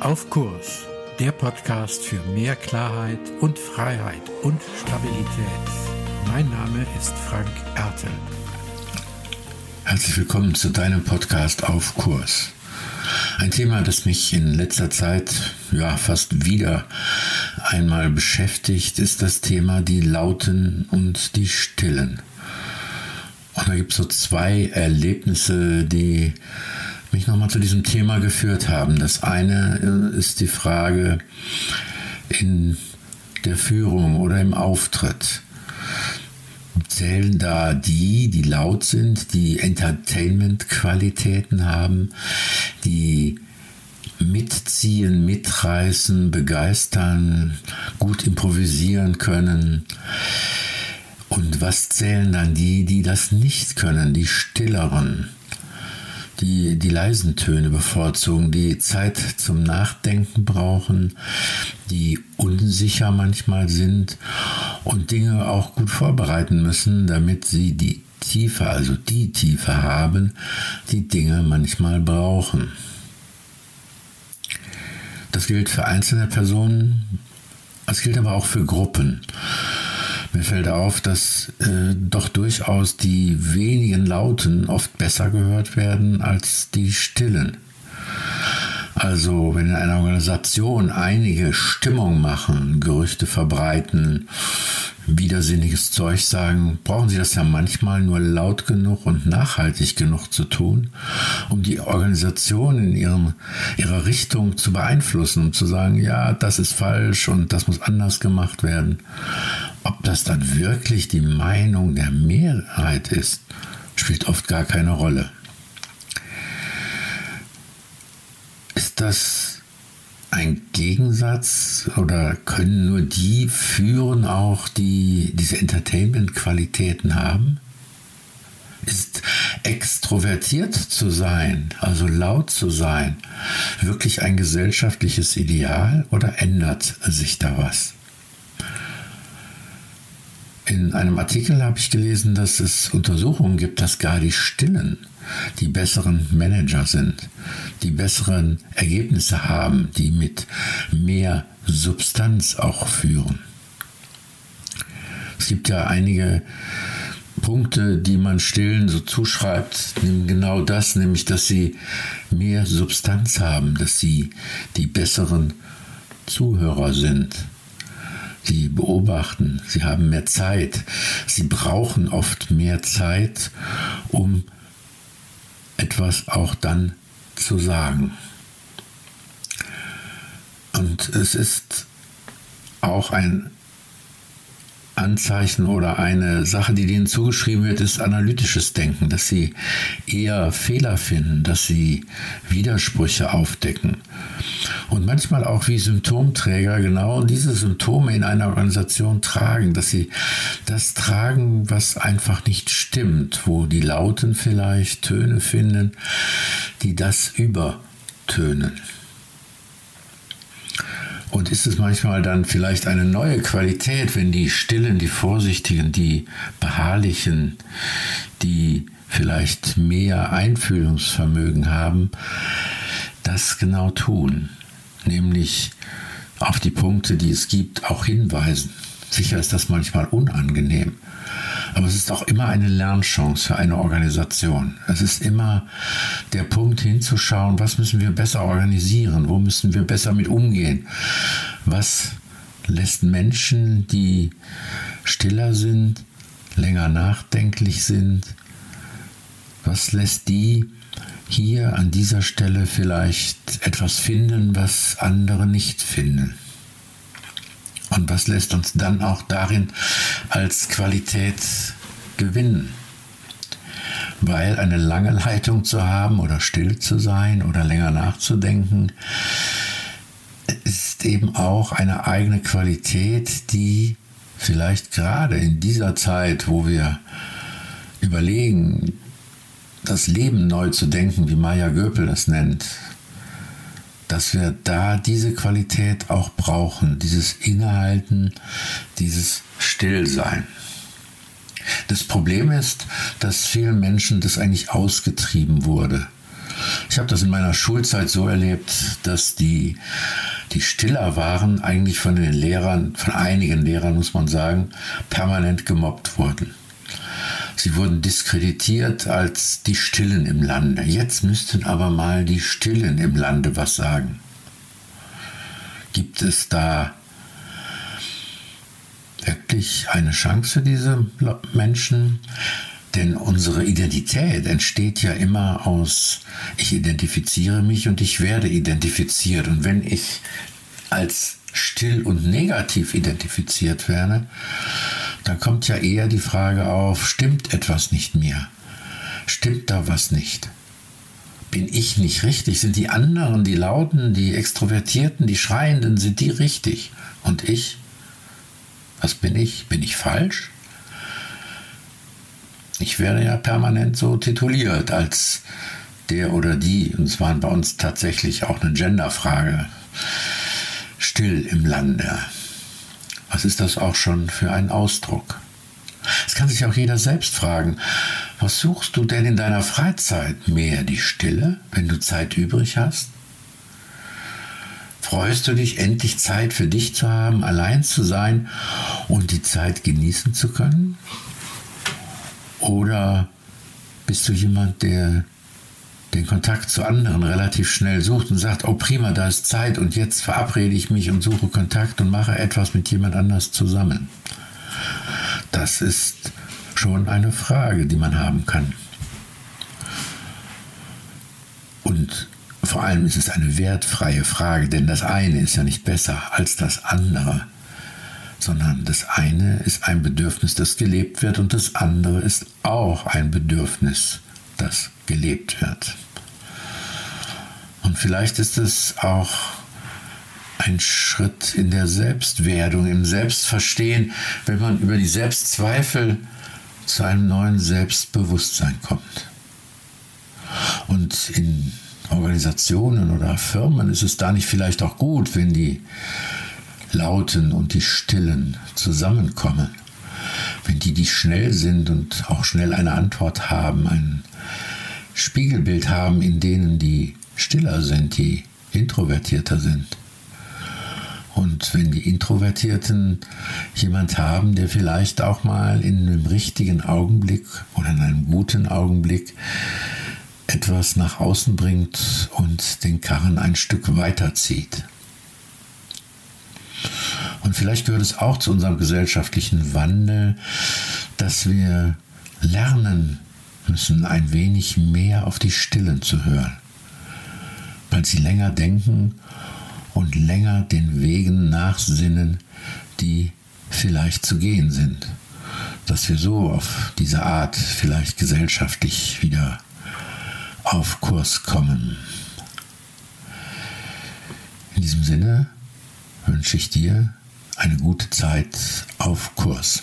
Auf Kurs, der Podcast für mehr Klarheit und Freiheit und Stabilität. Mein Name ist Frank Ertel. Herzlich willkommen zu deinem Podcast Auf Kurs. Ein Thema, das mich in letzter Zeit ja fast wieder einmal beschäftigt, ist das Thema die Lauten und die Stillen. Und da gibt es so zwei Erlebnisse, die mich nochmal zu diesem Thema geführt haben. Das eine äh, ist die Frage in der Führung oder im Auftritt. Zählen da die, die laut sind, die Entertainment-Qualitäten haben, die mitziehen, mitreißen, begeistern, gut improvisieren können. Und was zählen dann die, die das nicht können, die stilleren? Die die leisen Töne bevorzugen, die Zeit zum Nachdenken brauchen, die unsicher manchmal sind und Dinge auch gut vorbereiten müssen, damit sie die Tiefe, also die Tiefe haben, die Dinge manchmal brauchen. Das gilt für einzelne Personen, es gilt aber auch für Gruppen. Mir fällt auf, dass äh, doch durchaus die wenigen Lauten oft besser gehört werden als die stillen. Also wenn in einer Organisation einige Stimmung machen, Gerüchte verbreiten, widersinniges Zeug sagen, brauchen sie das ja manchmal nur laut genug und nachhaltig genug zu tun, um die Organisation in ihrem, ihrer Richtung zu beeinflussen, um zu sagen, ja, das ist falsch und das muss anders gemacht werden. Ob das dann wirklich die Meinung der Mehrheit ist, spielt oft gar keine Rolle. Ist das ein Gegensatz oder können nur die führen auch, die diese Entertainment-Qualitäten haben? Ist extrovertiert zu sein, also laut zu sein, wirklich ein gesellschaftliches Ideal oder ändert sich da was? In einem Artikel habe ich gelesen, dass es Untersuchungen gibt, dass gar die Stillen die besseren Manager sind, die besseren Ergebnisse haben, die mit mehr Substanz auch führen. Es gibt ja einige Punkte, die man Stillen so zuschreibt, genau das, nämlich dass sie mehr Substanz haben, dass sie die besseren Zuhörer sind, Sie beobachten, sie haben mehr Zeit, sie brauchen oft mehr Zeit, um etwas auch dann zu sagen. Und es ist auch ein Anzeichen oder eine Sache, die denen zugeschrieben wird, ist analytisches Denken, dass sie eher Fehler finden, dass sie Widersprüche aufdecken und manchmal auch wie Symptomträger genau diese Symptome in einer Organisation tragen, dass sie das tragen, was einfach nicht stimmt, wo die Lauten vielleicht Töne finden, die das übertönen. Und ist es manchmal dann vielleicht eine neue Qualität, wenn die Stillen, die Vorsichtigen, die Beharrlichen, die vielleicht mehr Einfühlungsvermögen haben, das genau tun, nämlich auf die Punkte, die es gibt, auch hinweisen. Sicher ist das manchmal unangenehm, aber es ist auch immer eine Lernchance für eine Organisation. Es ist immer der Punkt hinzuschauen, was müssen wir besser organisieren, wo müssen wir besser mit umgehen, was lässt Menschen, die stiller sind, länger nachdenklich sind, was lässt die hier an dieser Stelle vielleicht etwas finden, was andere nicht finden. Und was lässt uns dann auch darin als Qualität gewinnen? Weil eine lange Leitung zu haben oder still zu sein oder länger nachzudenken, ist eben auch eine eigene Qualität, die vielleicht gerade in dieser Zeit, wo wir überlegen, das Leben neu zu denken, wie Maya Göpel das nennt, dass wir da diese Qualität auch brauchen, dieses Innehalten, dieses Stillsein. Das Problem ist, dass vielen Menschen das eigentlich ausgetrieben wurde. Ich habe das in meiner Schulzeit so erlebt, dass die, die Stiller waren, eigentlich von den Lehrern, von einigen Lehrern muss man sagen, permanent gemobbt wurden. Sie wurden diskreditiert als die Stillen im Lande. Jetzt müssten aber mal die Stillen im Lande was sagen. Gibt es da wirklich eine Chance für diese Menschen? Denn unsere Identität entsteht ja immer aus, ich identifiziere mich und ich werde identifiziert. Und wenn ich als still und negativ identifiziert werde, dann kommt ja eher die Frage auf, stimmt etwas nicht mehr? Stimmt da was nicht? Bin ich nicht richtig? Sind die anderen, die Lauten, die Extrovertierten, die Schreienden, sind die richtig? Und ich? Was bin ich? Bin ich falsch? Ich werde ja permanent so tituliert als der oder die, und es war bei uns tatsächlich auch eine Genderfrage, still im Lande. Was ist das auch schon für ein Ausdruck? Es kann sich auch jeder selbst fragen, was suchst du denn in deiner Freizeit? Mehr die Stille, wenn du Zeit übrig hast? Freust du dich endlich Zeit für dich zu haben, allein zu sein und die Zeit genießen zu können? Oder bist du jemand, der den Kontakt zu anderen relativ schnell sucht und sagt, oh prima, da ist Zeit und jetzt verabrede ich mich und suche Kontakt und mache etwas mit jemand anders zusammen. Das ist schon eine Frage, die man haben kann. Und vor allem ist es eine wertfreie Frage, denn das eine ist ja nicht besser als das andere sondern das eine ist ein Bedürfnis, das gelebt wird und das andere ist auch ein Bedürfnis, das gelebt wird. Und vielleicht ist es auch ein Schritt in der Selbstwerdung, im Selbstverstehen, wenn man über die Selbstzweifel zu einem neuen Selbstbewusstsein kommt. Und in Organisationen oder Firmen ist es da nicht vielleicht auch gut, wenn die Lauten und die Stillen zusammenkommen, wenn die, die schnell sind und auch schnell eine Antwort haben, ein Spiegelbild haben, in denen die stiller sind, die introvertierter sind. Und wenn die Introvertierten jemand haben, der vielleicht auch mal in einem richtigen Augenblick oder in einem guten Augenblick etwas nach außen bringt und den Karren ein Stück weiterzieht. Und vielleicht gehört es auch zu unserem gesellschaftlichen Wandel, dass wir lernen müssen, ein wenig mehr auf die Stillen zu hören, weil sie länger denken und länger den Wegen nachsinnen, die vielleicht zu gehen sind. Dass wir so auf diese Art vielleicht gesellschaftlich wieder auf Kurs kommen. In diesem Sinne wünsche ich dir eine gute Zeit auf Kurs.